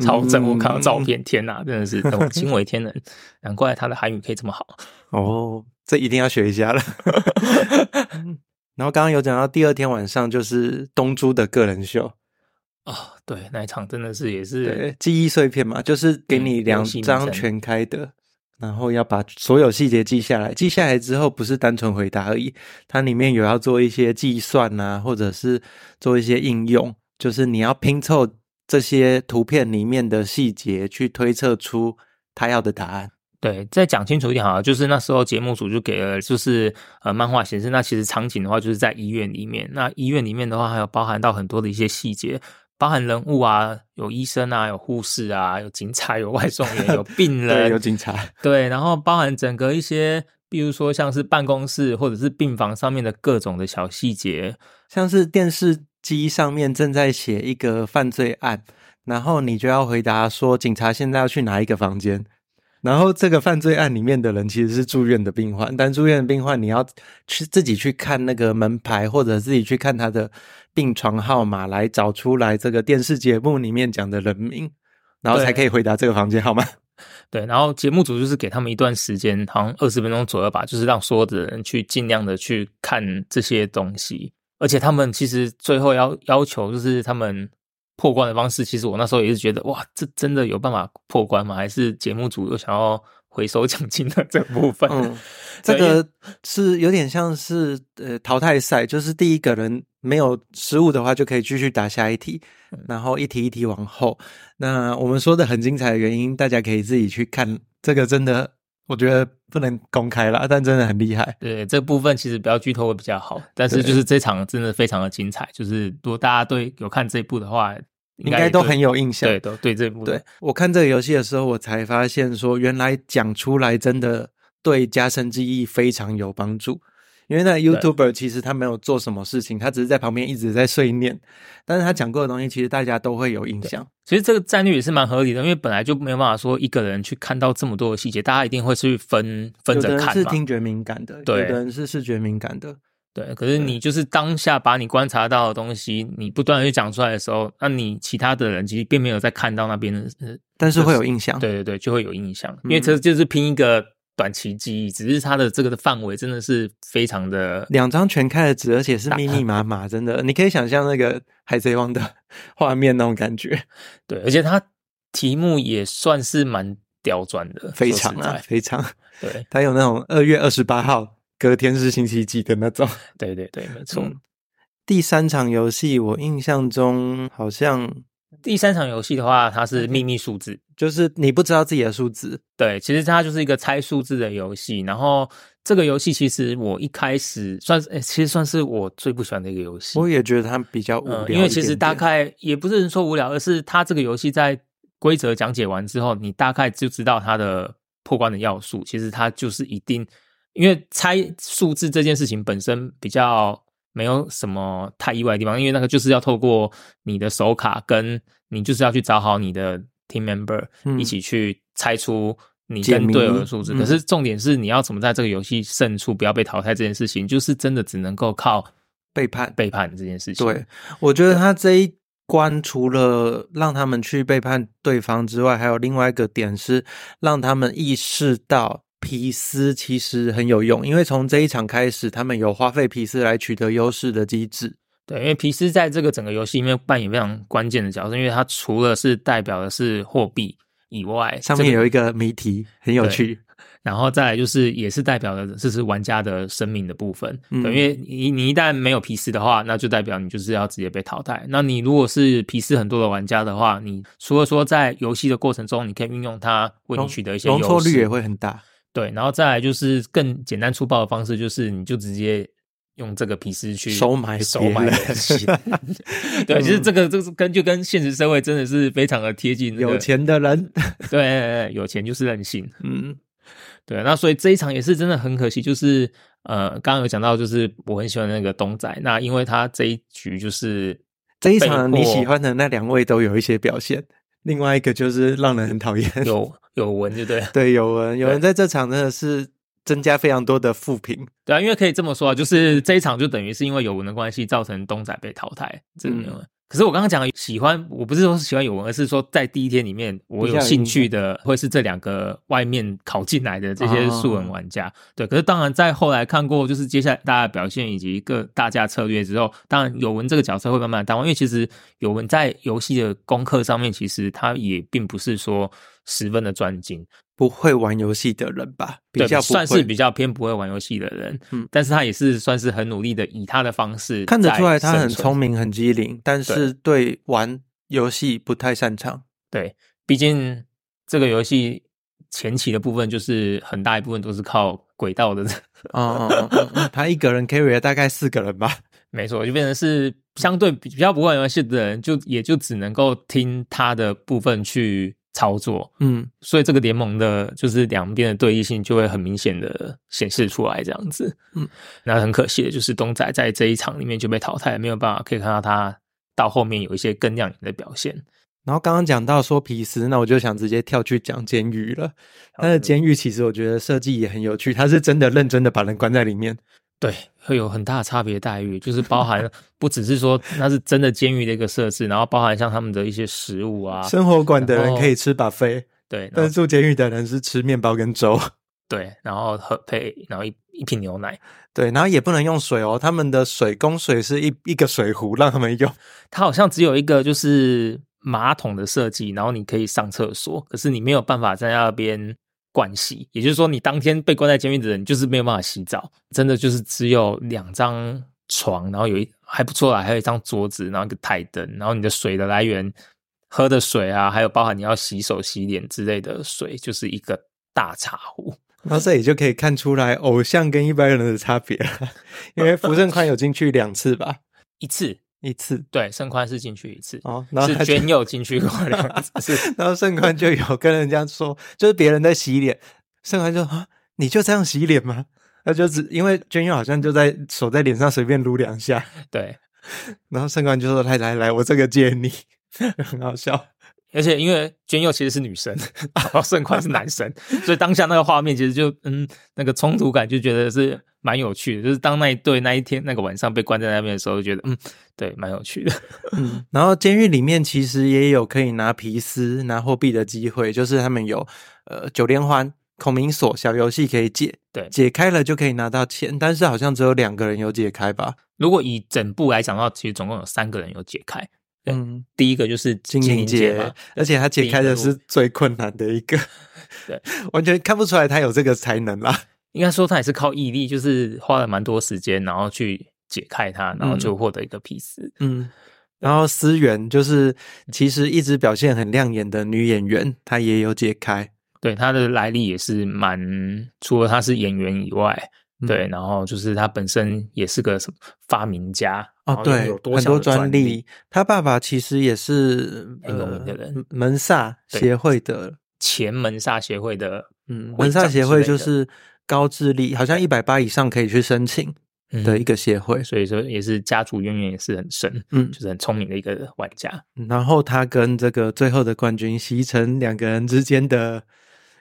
超正！我看到照片，天哪，真的是惊为天人，难怪他的韩语可以这么好哦。这一定要学一下了。然后刚刚有讲到第二天晚上就是东珠的个人秀啊、哦，对，那一场真的是也是记忆碎片嘛，就是给你两张全开的，然后要把所有细节记下来。记下来之后不是单纯回答而已，它里面有要做一些计算啊，或者是做一些应用，就是你要拼凑这些图片里面的细节，去推测出他要的答案。对，再讲清楚一点好了，就是那时候节目组就给了，就是呃漫画显示，那其实场景的话就是在医院里面。那医院里面的话，还有包含到很多的一些细节，包含人物啊，有医生啊，有护士啊，有警察，有外送员，有病人，有警察。对，然后包含整个一些，比如说像是办公室或者是病房上面的各种的小细节，像是电视机上面正在写一个犯罪案，然后你就要回答说，警察现在要去哪一个房间。然后这个犯罪案里面的人其实是住院的病患，但住院的病患你要去自己去看那个门牌，或者自己去看他的病床号码来找出来这个电视节目里面讲的人名，然后才可以回答这个房间号码。对，然后节目组就是给他们一段时间，好像二十分钟左右吧，就是让所有的人去尽量的去看这些东西，而且他们其实最后要要求就是他们。破关的方式，其实我那时候也是觉得，哇，这真的有办法破关吗？还是节目组有想要回收奖金的这部分？嗯，这个是有点像是呃淘汰赛，就是第一个人没有失误的话，就可以继续打下一题，然后一题一题往后。那我们说的很精彩的原因，大家可以自己去看。这个真的，我觉得不能公开啦，但真的很厉害。对，这部分其实不要剧透会比较好。但是就是这场真的非常的精彩，就是如果大家对有看这一部的话，应该都很有印象。对，都对这部。对，我看这个游戏的时候，我才发现说，原来讲出来真的对加深记忆非常有帮助。因为那个 YouTuber 其实他没有做什么事情，他只是在旁边一直在碎念，但是他讲过的东西其实大家都会有印象。其实这个战略也是蛮合理的，因为本来就没有办法说一个人去看到这么多的细节，大家一定会去分分着看嘛。有的人是听觉敏感的，对，有的人是视觉敏感的，对。可是你就是当下把你观察到的东西，你不断的去讲出来的时候，那你其他的人其实并没有在看到那边的，但是会有印象。对对对，就会有印象，因为这就是拼一个。短期记忆，只是它的这个的范围真的是非常的，两张全开的纸，而且是密密麻麻，真的，你可以想象那个海贼王的 画面那种感觉。对，而且它题目也算是蛮刁钻的，非常啊，非常。对，它有那种二月二十八号隔天是星期几的那种。对对对，没错。嗯，第三场游戏，我印象中好像。第三场游戏的话，它是秘密数字，就是你不知道自己的数字。对，其实它就是一个猜数字的游戏。然后这个游戏其实我一开始算是，其实算是我最不喜欢的一个游戏。我也觉得它比较无聊、嗯，因为其实大概也不是说无聊，而是它这个游戏在规则讲解完之后，你大概就知道它的破关的要素。其实它就是一定，因为猜数字这件事情本身比较。没有什么太意外的地方，因为那个就是要透过你的手卡，跟你就是要去找好你的 team member，嗯，一起去猜出你跟队友的数字。可是重点是你要怎么在这个游戏胜出，不要被淘汰这件事情，就是真的只能够靠背叛背叛这件事情。对，我觉得他这一关除了让他们去背叛对方之外，还有另外一个点是让他们意识到。皮斯其实很有用，因为从这一场开始，他们有花费皮斯来取得优势的机制。对，因为皮斯在这个整个游戏里面扮演非常关键的角色，因为它除了是代表的是货币以外，上面有一个谜题，很有趣。然后再来就是也是代表的这是玩家的生命的部分。嗯，对，因为你你一旦没有皮斯的话，那就代表你就是要直接被淘汰。那你如果是皮斯很多的玩家的话，你除了说在游戏的过程中你可以运用它为你取得一些优势，容错率也会很大。对，然后再来就是更简单粗暴的方式，就是你就直接用这个皮斯去收买收买东西。对，其实这个这是跟就跟现实社会真的是非常的贴近，那个。有钱的人，对，有钱就是任性。嗯，对。那所以这一场也是真的很可惜，就是呃，刚刚有讲到，就是我很喜欢那个东仔，那因为他这一局就是这一场你喜欢的那两位都有一些表现。另外一个就是让人很讨厌，有有文就对，对有文，有人在这场真的是增加非常多的负评，对啊，因为可以这么说啊，就是这一场就等于是因为有文的关系，造成东仔被淘汰，真的。嗯可是我刚刚讲的喜欢，我不是说是喜欢有文，而是说在第一天里面我有兴趣的会是这两个外面考进来的这些素人玩家。对，可是当然在后来看过就是接下来大家表现以及各大家策略之后，当然有文这个角色会慢慢淡忘，因为其实有文在游戏的功课上面，其实他也并不是说十分的专精。不会玩游戏的人吧，比较算是比较偏不会玩游戏的人，嗯，但是他也是算是很努力的，以他的方式看得出来他很聪明很机灵，但是对。玩游戏不太擅长。对，毕竟这个游戏前期的部分就是很大一部分都是靠轨道的，哦哦哦，他一个人 carry 了大概四个人吧，没错，就变成是相对比较不会玩游戏的人，就也就只能够听他的部分去。操作，嗯，所以这个联盟的，就是两边的对立性就会很明显的显示出来，这样子，嗯，那很可惜的就是东仔在这一场里面就被淘汰，没有办法可以看到他到后面有一些更亮眼的表现。然后刚刚讲到说皮斯，那我就想直接跳去讲监狱了。他的监狱其实我觉得设计也很有趣，他是真的认真的把人关在里面。对，会有很大的差别待遇，就是包含 不只是说那是真的监狱的一个设置，然后包含像他们的一些食物啊，生活馆的人可以吃 buffet，对，但是住监狱的人是吃面包跟粥，对，然后喝配，然后一一瓶牛奶，对，然后也不能用水哦，他们的水供水是一一个水壶让他们用，它好像只有一个就是马桶的设计，然后你可以上厕所，可是你没有办法在那边。盥洗，也就是说，你当天被关在监狱的人，就是没有办法洗澡，真的就是只有两张床，然后有一还不错啦，还有一张桌子，然后一个台灯，然后你的水的来源，喝的水啊，还有包含你要洗手、洗脸之类的水，就是一个大茶壶。然后这里就可以看出来偶像跟一般人的差别了，因为福正宽有进去两次吧，一次。一次对，盛宽是进去一次哦，然后是娟佑进去过两次，然后盛宽就有跟人家说，就是别人在洗脸，盛宽就啊，你就这样洗脸吗？那就只因为娟佑好像就在手在脸上随便撸两下，对，然后盛宽就说来来来，我这个借你，很好笑。而且因为娟佑其实是女生，然后盛宽是男生，所以当下那个画面其实就嗯，那个冲突感就觉得是蛮有趣的。就是当那一对那一天那个晚上被关在那边的时候，就觉得嗯，对，蛮有趣的。嗯，然后监狱里面其实也有可以拿皮斯拿货币的机会，就是他们有呃九连环孔明锁小游戏可以解，对，解开了就可以拿到钱，但是好像只有两个人有解开吧？如果以整部来讲的话，其实总共有三个人有解开。嗯，第一个就是金灵杰，而且他解开的是最困难的一个，对，完全看不出来他有这个才能啦。应该说他也是靠毅力，就是花了蛮多时间，然后去解开它，然后就获得一个皮斯。嗯，然后思源就是其实一直表现很亮眼的女演员，她也有解开。对，她的来历也是蛮，除了她是演员以外。对，然后就是她本身也是个什么发明家哦，对，有多很多专利。他爸爸其实也是很有名的人，呃、门萨协会的前门萨协会的，嗯，门萨协会就是高智力，好像一百八以上可以去申请的一个协会，嗯、所以说也是家族渊源也是很深，嗯，就是很聪明的一个玩家。然后他跟这个最后的冠军席城两个人之间的。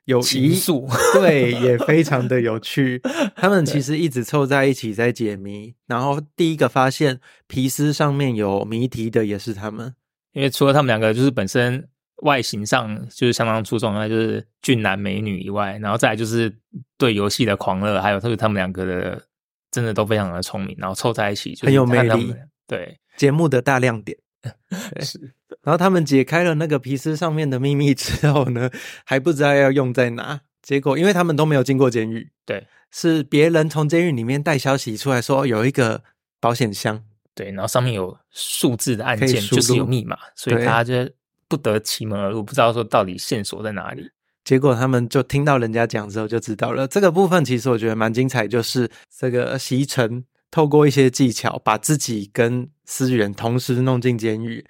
有情愫，对，也非常的有趣。他们 其实一直凑在一起在解谜，然后第一个发现皮斯上面有谜题的也是他们。因为除了他们两个就是本身外形上就是相当出众，那就是俊男美女以外，然后再来就是对游戏的狂热，还有特别他们两个的真的都非常的聪明，然后凑在一起就很有魅力。对，节目的大亮点。是，然后他们解开了那个皮斯上面的秘密之后呢，还不知道要用在哪。结果，因为他们都没有进过监狱，对，是别人从监狱里面带消息出来说有一个保险箱，对，然后上面有数字的按键，就是有密码，所以大家就不得其门而入，不知道说到底线索在哪里。结果他们就听到人家讲之后就知道了。这个部分其实我觉得蛮精彩，就是这个席城。透过一些技巧，把自己跟思源同时弄进监狱，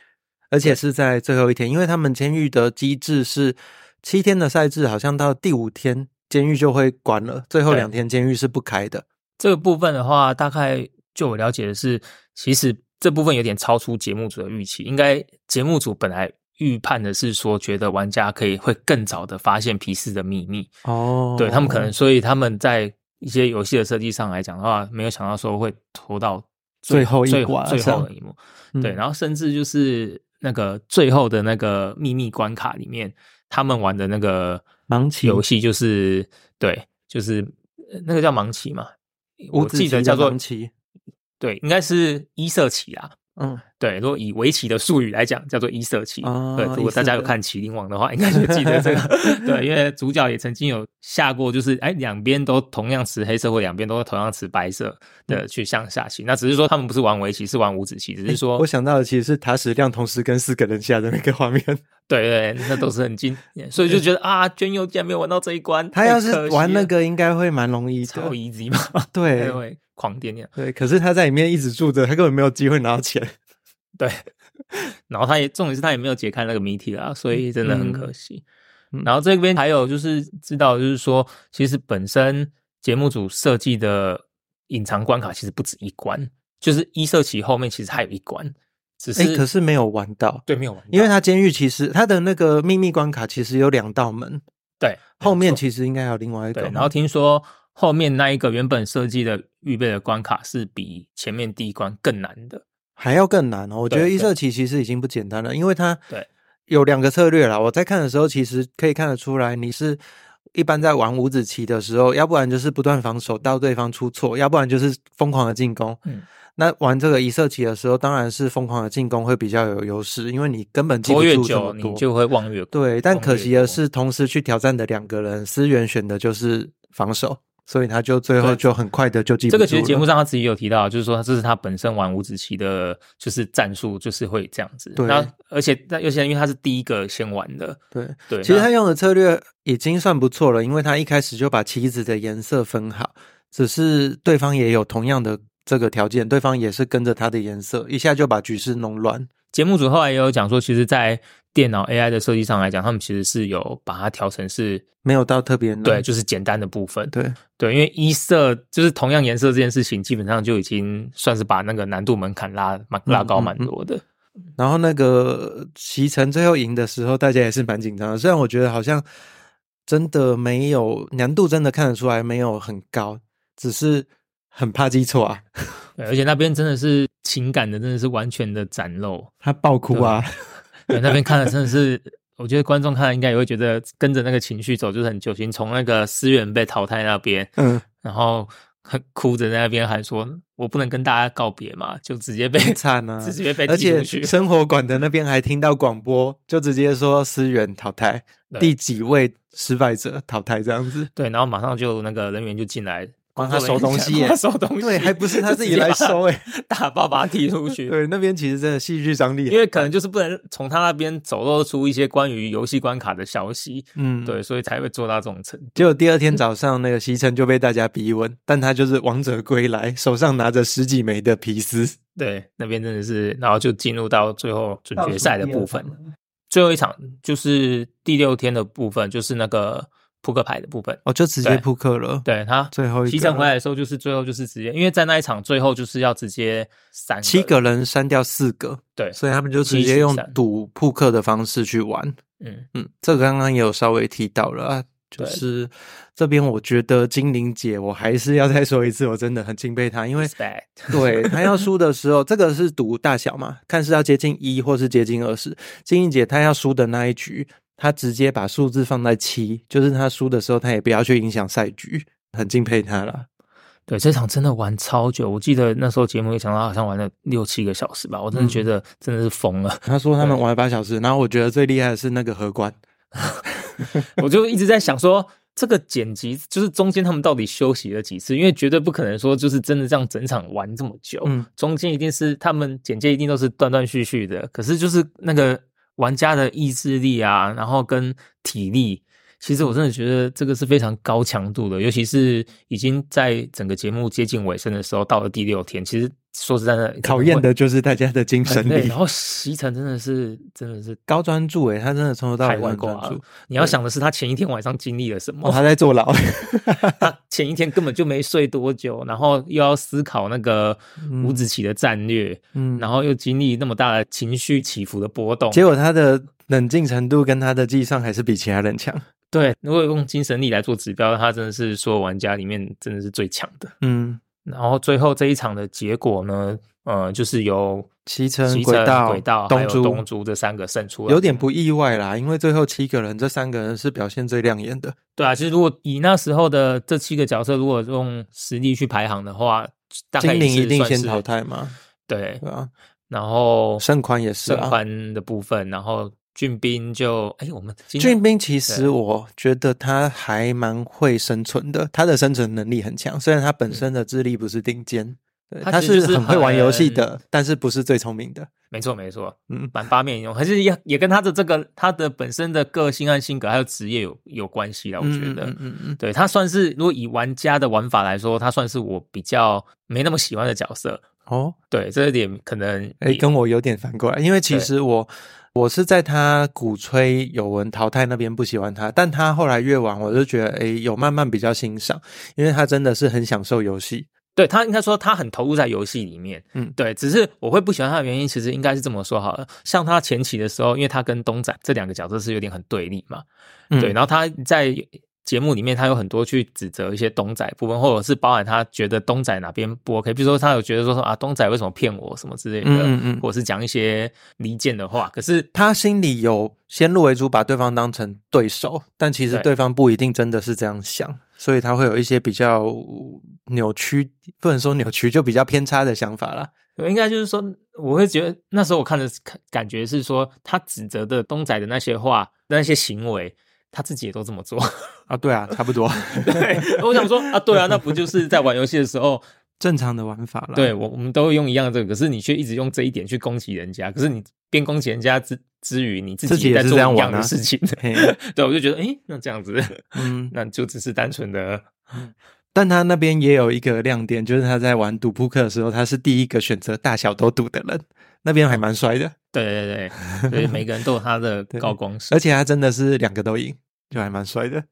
而且是在最后一天，因为他们监狱的机制是七天的赛制，好像到第五天监狱就会关了，最后两天监狱是不开的。这个部分的话，大概就我了解的是，其实这部分有点超出节目组的预期。应该节目组本来预判的是说，觉得玩家可以会更早的发现皮斯的秘密哦，对他们可能，所以他们在。一些游戏的设计上来讲的话，没有想到说会拖到最后一关，最后的一幕。对，然后甚至就是那个最后的那个秘密关卡里面，他们玩的那个盲棋游戏，就是对，就是那个叫盲棋嘛，我记得叫做盲棋，对，应该是一色棋啦。嗯，对，如果以围棋的术语来讲，叫做一色棋。哦、对，如果大家有看《麒麟王》的话，应该就记得这个。对，因为主角也曾经有下过，就是哎，两边都同样持黑色，或两边都同样持白色的去向下棋。嗯、那只是说他们不是玩围棋，是玩五子棋。只是说，我想到的其实是塔矢亮同时跟四个人下的那个画面。对对，那都是很经典，所以就觉得啊，娟佑竟然没有玩到这一关。他要是玩那个，应该会蛮容易的，超 easy 嘛。对。狂点点，对，可是他在里面一直住着，他根本没有机会拿到钱。对，然后他也重点是他也没有解开那个谜题啦，所以真的很可惜。嗯、然后这边还有就是知道，就是说，其实本身节目组设计的隐藏关卡其实不止一关，就是一色旗后面其实还有一关，只是、欸、可是没有玩到，对，没有玩到，因为他监狱其实他的那个秘密关卡其实有两道门，对，后面其实应该有另外一个。然后听说。后面那一个原本设计的预备的关卡是比前面第一关更难的，还要更难哦。我觉得一色棋其实已经不简单了，因为它对有两个策略啦。我在看的时候，其实可以看得出来，你是一般在玩五子棋的时候，要不然就是不断防守到对方出错，要不然就是疯狂的进攻。嗯，那玩这个一色棋的时候，当然是疯狂的进攻会比较有优势，因为你根本记不住这么多，拖越久，你就会忘越。对，但可惜的是，同时去挑战的两个人，思源选的就是防守。所以他就最后就很快的就记。这个其实节目上他自己有提到，就是说这是他本身玩五子棋的，就是战术，就是会这样子。对，然后而且那尤其因为他是第一个先玩的，对对。其实他用的策略已经算不错了，因为他一开始就把棋子的颜色分好，只是对方也有同样的这个条件，对方也是跟着他的颜色，一下就把局势弄乱。节目组后来也有讲说，其实，在电脑 AI 的设计上来讲，他们其实是有把它调成是没有到特别难，对，就是简单的部分。对对，因为一色就是同样颜色这件事情，基本上就已经算是把那个难度门槛拉蛮拉高蛮多的。嗯嗯嗯。然后那个棋圣最后赢的时候，大家也是蛮紧张的。虽然我觉得好像真的没有难度，真的看得出来没有很高，只是很怕记错啊。而且那边真的是情感的，真的是完全的展露，他爆哭啊！对，那边看的真的是，我觉得观众看了应该也会觉得跟着那个情绪走，就是很揪心。从那个思源被淘汰那边，嗯，然后很哭着在那边还说：“我不能跟大家告别嘛。”就直接被惨啊，直接被而且生活馆的那边还听到广播，就直接说思源淘汰，第几位失败者淘汰这样子。对，然后马上就那个人员就进来。帮他收东西，他收东西，对，还不是他自己来收哎，大把把他踢出去。对，那边其实真的戏剧张力，因为可能就是不能从他那边走漏出一些关于游戏关卡的消息，嗯，对，所以才会做到这种程度。结果第二天早上，那个西城就被大家逼问，但他就是王者归来，手上拿着十几枚的皮斯。对，那边真的是，然后就进入到最后准决赛的部分，最后一场就是第六天的部分，就是那个。扑克牌的部分。哦，就直接扑克了。对，他最后一场回来的时候，就是最后就是直接，因为在那一场最后就是要直接删七个人删掉四个，对，所以他们就直接用赌扑克的方式去玩。嗯。嗯，这个刚刚也有稍微提到了啊，就是这边我觉得精灵姐，我还是要再说一次，我真的很敬佩她，因为对她要输的时候，这个是赌大小嘛，看是要接近一或是接近二十，精灵姐她要输的那一局。他直接把数字放在七，就是他输的时候，他也不要去影响赛局，很敬佩他了。对，这场真的玩超久，我记得那时候节目也讲到，好像玩了六七个小时吧。我真的觉得真的是疯了。他说他们玩了八小时，然后我觉得最厉害的是那个荷官，我就一直在想说，这个剪辑就是中间他们到底休息了几次？因为绝对不可能说就是真的这样整场玩这么久，嗯，中间一定是他们剪接一定都是断断续续的。可是就是那个。玩家的意志力啊，然后跟体力，其实我真的觉得这个是非常高强度的，尤其是已经在整个节目接近尾声的时候，到了第六天，其实。说实在的，考验的就是大家的精神力。然后席城真的是真的是高专注诶，他真的从头到尾很专注。你要想的是他前一天晚上经历了什么？哦，他在坐牢，他前一天根本就没睡多久，然后又要思考那个五子棋的战略，嗯，然后又经历那么大的情绪起伏的波动，结果他的冷静程度跟他的计算还是比其他人强。对，如果用精神力来做指标，他真的是所有玩家里面真的是最强的。嗯。然后最后这一场的结果呢，呃，就是由棋圣、轨道、轨道还有东珠这三个胜出，有点不意外啦，因为最后七个人，这三个人是表现最亮眼的。对啊，其实如果以那时候的这七个角色，如果用实力去排行的话，大概精灵一定先淘汰嘛？对，对啊。然后胜宽也是胜宽的部分，然后。俊斌就哎，我们俊斌其实我觉得他还蛮会生存的，他的生存能力很强。虽然他本身的智力不是顶尖，对，他是很会玩游戏的，但是不是最聪明的。没错，没错，嗯，蛮八面用，还是也也跟他的这个他的本身的个性和性格还有职业有有关系啦。我觉得，嗯嗯嗯，对，他算是如果以玩家的玩法来说，他算是我比较没那么喜欢的角色。哦，对，这一点可能哎跟我有点反过来，因为其实我。我是在他鼓吹有文淘汰那边不喜欢他，但他后来越玩，我就觉得诶，有慢慢比较欣赏，因为他真的是很享受游戏。对，他应该说他很投入在游戏里面，嗯，对。只是我会不喜欢他的原因，其实应该是这么说好了。像他前期的时候，因为他跟东仔这两个角色是有点很对立嘛，嗯、对。然后他在。节目里面他有很多去指责一些东仔部分，或者是包含他觉得东仔哪边不 OK，比如说他有觉得说说啊东仔为什么骗我什么之类的，嗯嗯，或者是讲一些离间的话。可是他心里有先入为主，把对方当成对手，但其实对方不一定真的是这样想，所以他会有一些比较扭曲，不能说扭曲，就比较偏差的想法啦。应该就是说，我会觉得那时候我看的感觉是说，他指责的东仔的那些话、那些行为。他自己也都这么做 啊。对啊，差不多。对，我想说啊，对啊，那不就是在玩游戏的时候 正常的玩法了？对，我我们都会用一样的这个，可是你却一直用这一点去攻击人家，可是你边攻击人家之之余，你自己也在做一样的事情。对，我就觉得，诶，那这样子，嗯，那就只是单纯的。但他那边也有一个亮点，就是他在玩赌扑克的时候，他是第一个选择大小都赌的人，那边还蛮帅的。对对对，所以每个人都有他的 高光时，而且他真的是两个都赢，就还蛮帅的。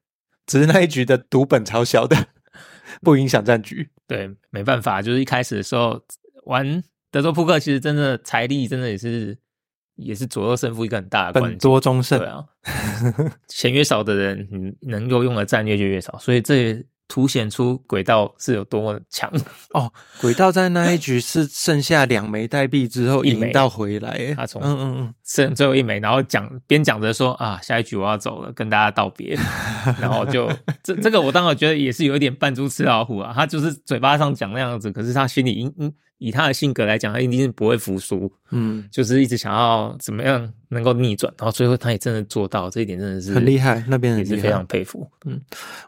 只是那一局的赌本超小的，不影响战局。对，没办法，就是一开始的时候玩德州扑克，其实真的财力真的也是也是左右胜负一个很大的关多中胜，对啊，钱越少的人，你能够用的战略就越少，所以这也。凸显出轨道是有多么强 哦！轨道在那一局是剩下两枚代币之后赢到回来，他从嗯嗯嗯剩最后一枚，然后讲边讲着说啊，下一局我要走了，跟大家道别，然后就这这个我当然觉得也是有一点扮猪吃老虎啊，他就是嘴巴上讲那样子，可是他心里应应。以他的性格来讲，他一定是不会服输，嗯，就是一直想要怎么样能够逆转，然后最后他也真的做到，这一点真的是很厉害，那边也是非常佩服。嗯，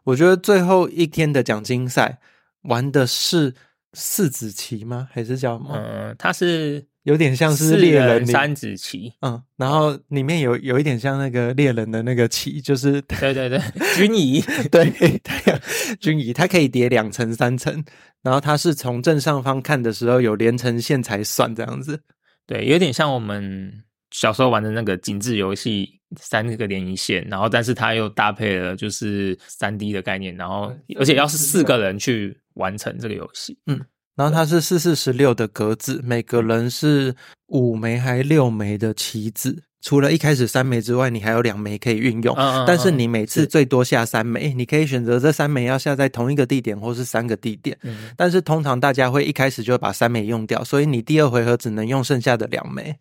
我觉得最后一天的奖金赛玩的是四子棋吗？还是叫什么？嗯，他是。有点像是猎人三子棋，嗯，然后里面有有一点像那个猎人的那个棋，就是对对对，军仪，对对，军仪，它 可以叠两层三层，然后它是从正上方看的时候有连成线才算这样子，对，有点像我们小时候玩的那个井字游戏，三个连一线，然后但是它又搭配了就是三 D 的概念，然后而且要是四个人去完成这个游戏，嗯。然后它是四四十六的格子，每个人是五枚还六枚的棋子，除了一开始三枚之外，你还有两枚可以运用。嗯嗯嗯，但是你每次最多下三枚，你可以选择这三枚要下在同一个地点，或是三个地点。嗯、但是通常大家会一开始就把三枚用掉，所以你第二回合只能用剩下的两枚。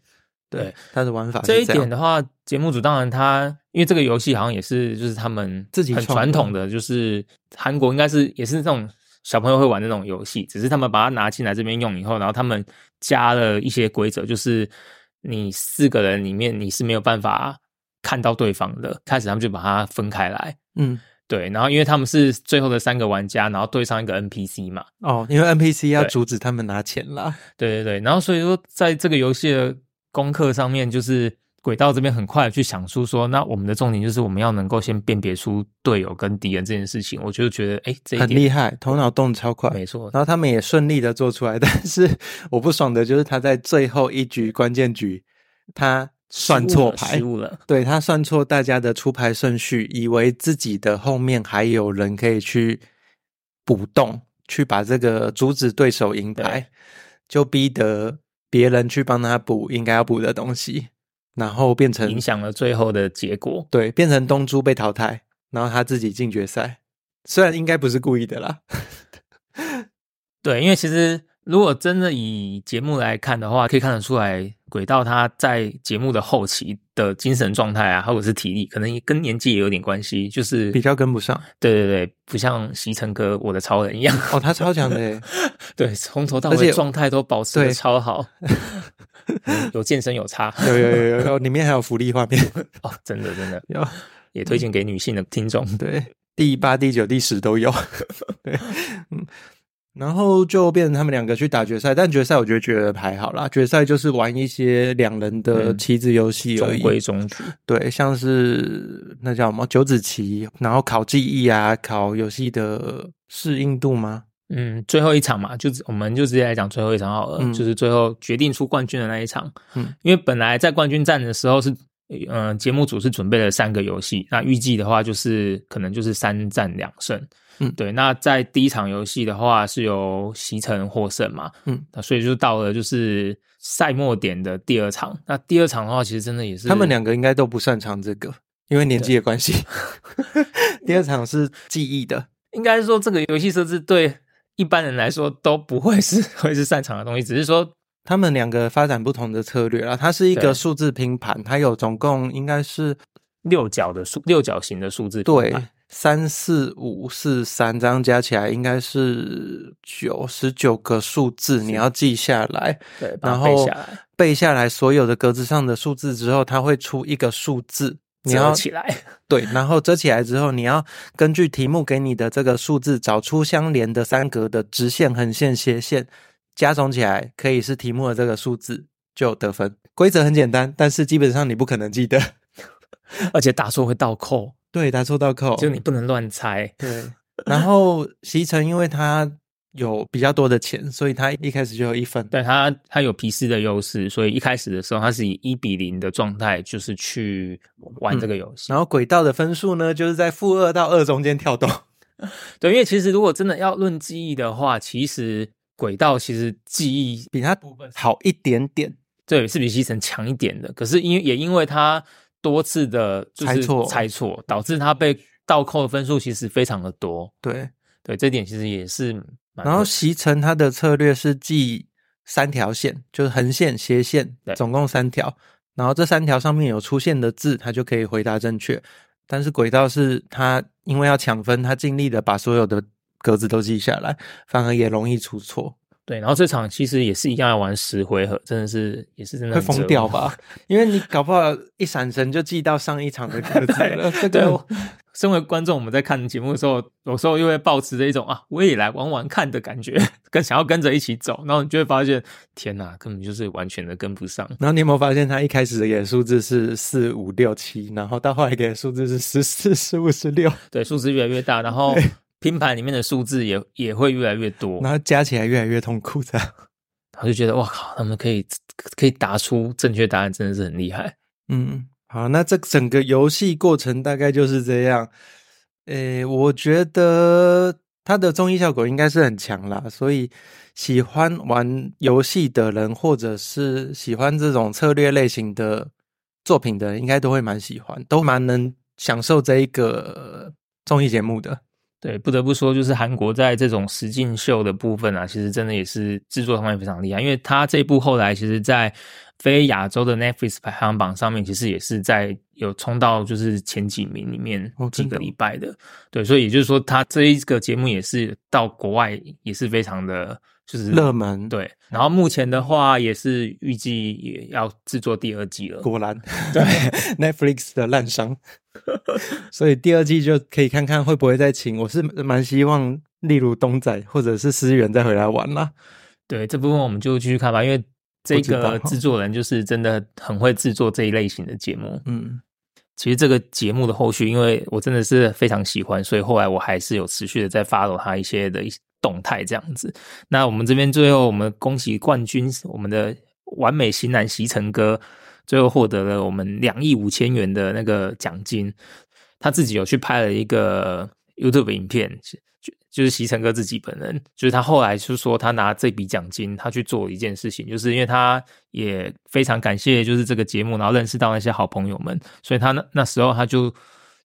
对，它的玩法这一点的话，节目组当然他因为这个游戏好像也是就是他们自己很传统的，就是韩国应该是也是那种。小朋友会玩那种游戏，只是他们把它拿进来这边用以后，然后他们加了一些规则，就是你四个人里面你是没有办法看到对方的。开始他们就把它分开来，嗯，对。然后因为他们是最后的三个玩家，然后对上一个 NPC 嘛，哦，因为 NPC 要阻止他们拿钱啦。对对对，然后所以说在这个游戏的功课上面就是。轨道这边很快去想出说，那我们的重点就是我们要能够先辨别出队友跟敌人这件事情，我就觉得哎，这很厉害，头脑动得超快，没错。然后他们也顺利的做出来，但是我不爽的就是他在最后一局关键局，他算错牌，失误了，对，他算错大家的出牌顺序，以为自己的后面还有人可以去补洞，去把这个阻止对手赢牌，就逼得别人去帮他补应该要补的东西。然后变成影响了最后的结果，对，变成东珠被淘汰，然后他自己进决赛，虽然应该不是故意的啦，对，因为其实如果真的以节目来看的话，可以看得出来，轨道他在节目的后期的精神状态啊，或者是体力，可能跟年纪也有点关系，就是比较跟不上。对对对，不像西城哥我的超人一样，哦，他超强的耶，对，从头到尾状态都保持的超好。有健身有差，有有有有，里面还有福利画面哦，真的真的有，也推荐给女性的听众。对，第八、第九、第十都有。对，嗯，然后就变成他们两个去打决赛，但决赛我觉得觉得还好啦。决赛就是玩一些两人的棋子游戏而已，中规中矩。对，像是那叫什么九子棋，然后考记忆啊，考游戏的适应度吗？嗯，最后一场嘛，就我们就直接来讲最后一场好了，嗯、就是最后决定出冠军的那一场。嗯，因为本来在冠军战的时候是，嗯、呃，节目组是准备了三个游戏，那预计的话就是可能就是三战两胜。嗯，对。那在第一场游戏的话是由席城获胜嘛。嗯，那所以就到了就是赛末点的第二场。那第二场的话，其实真的也是他们两个应该都不擅长这个，因为年纪的关系。对第二场是记忆的，应该是说这个游戏设置对。一般人来说都不会是 会是擅长的东西，只是说他们两个发展不同的策略啊。它是一个数字拼盘，它有总共应该是六角的数六角形的数字对，三四五四三这样加起来应该是九十九个数字，你要记下来，对，然后背下来，背下来所有的格子上的数字之后，它会出一个数字。你要折起来。对，然后折起来之后，你要根据题目给你的这个数字，找出相连的三格的直线、横线、斜线，加总起来可以是题目的这个数字，就得分。规则很简单，但是基本上你不可能记得，而且打错会倒扣。对，答错倒扣，就你不能乱猜。对，然后席城因为他有比较多的钱，所以他一开始就有一分。对，他，他有皮斯的优势，所以一开始的时候他是以一比零的状态，就是去玩这个游戏。嗯，然后轨道的分数呢，就是在负二到二中间跳动。对，因为其实如果真的要论记忆的话，其实轨道其实记忆比他好一点点，对，是比席城强一点的。可是因也因为他。多次的猜错，猜错导致他被倒扣的分数其实非常的多。对对，这点其实也是。然后席城他的策略是记三条线，就是横线、斜线，总共三条。然后这三条上面有出现的字，他就可以回答正确。但是轨道是他因为要抢分，他尽力的把所有的格子都记下来，反而也容易出错。对，然后这场其实也是一样要玩十回合，真的是也是真的会疯掉吧？因为你搞不好一闪神就记到上一场的歌词了。对，对，身为观众，我们在看节目的时候，有时候又会抱持着一种啊，我也来玩玩看的感觉，跟想要跟着一起走，然后你就会发现，天哪，根本就是完全的跟不上。然后你有没有发现，他一开始给的数字是四五六七，然后到后来给的数字是十四、十五、十六，对，数字越来越大，然后。拼盘里面的数字也也会越来越多，然后加起来越来越痛苦，这样，他就觉得哇靠，他们可以可以答出正确答案，真的是很厉害。嗯，好，那这整个游戏过程大概就是这样。诶，我觉得它的综艺效果应该是很强啦，所以喜欢玩游戏的人，或者是喜欢这种策略类型的作品的人，应该都会蛮喜欢，都蛮能享受这一个综艺节目的。对，不得不说，就是韩国在这种实境秀的部分啊，其实真的也是制作方面非常厉害。因为他这部后来其实，在非亚洲的 Netflix 排行榜上面，其实也是在有冲到就是前几名里面几个礼拜的。哦、对，所以也就是说，他这一个节目也是到国外也是非常的。就是热门对，然后目前的话也是预计也要制作第二季了。果然，对 Netflix 的烂商，所以第二季就可以看看会不会再请。我是蛮希望，例如东仔或者是思源再回来玩啦。对，这部分我们就继续看吧，因为这个制作人就是真的很会制作这一类型的节目。嗯，其实这个节目的后续，因为我真的是非常喜欢，所以后来我还是有持续的在 follow 他一些的一些。动态这样子，那我们这边最后我们恭喜冠军，我们的完美型男席城哥，最后获得了我们两亿五千元的那个奖金。他自己有去拍了一个 YouTube 影片，就就是席城哥自己本人，就是他后来就说他拿这笔奖金，他去做一件事情，就是因为他也非常感谢就是这个节目，然后认识到那些好朋友们，所以他那那时候他就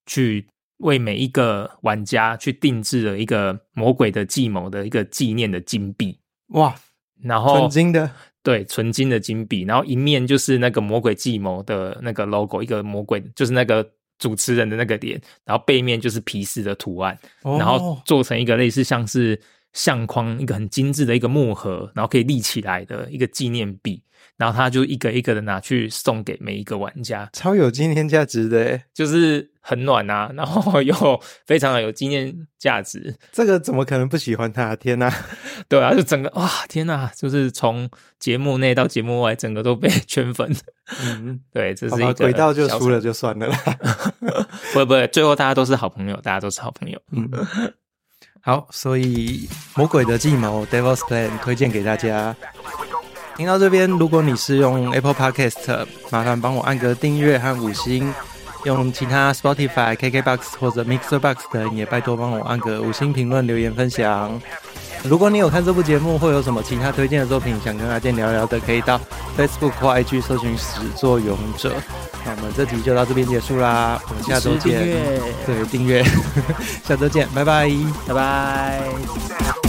去。为每一个玩家去定制了一个魔鬼的计谋的一个纪念的金币，哇！然后纯金的，对，纯金的金币，然后一面就是那个魔鬼计谋的那个 logo，一个魔鬼就是那个主持人的那个脸，然后背面就是皮斯的图案，哦，然后做成一个类似像是相框，一个很精致的一个木盒，然后可以立起来的一个纪念币。然后他就一个一个的拿去送给每一个玩家，超有纪念价值的，就是很暖啊，然后又非常的有纪念价值。这个怎么可能不喜欢他？天哪，对啊，就整个哇，天哪，就是从节目内到节目外，整个都被圈粉。嗯，对，这是一个轨道就输了就算了啦。不会不会，最后大家都是好朋友，大家都是好朋友。嗯，好，所以魔鬼的计谋 （Devil's Plan） 推荐给大家。听到这边，如果你是用 Apple Podcast，麻烦帮我按个订阅和五星；用其他 Spotify、KKBox 或者 Mixer Box 的人，也拜托帮我按个五星评论、留言分享。如果你有看这部节目，或有什么其他推荐的作品想跟阿健聊聊的，可以到 Facebook 或 IG 搜寻“始作俑者”。那我们这集就到这边结束啦，我们下周见。对，订阅，下周见，拜拜，拜拜。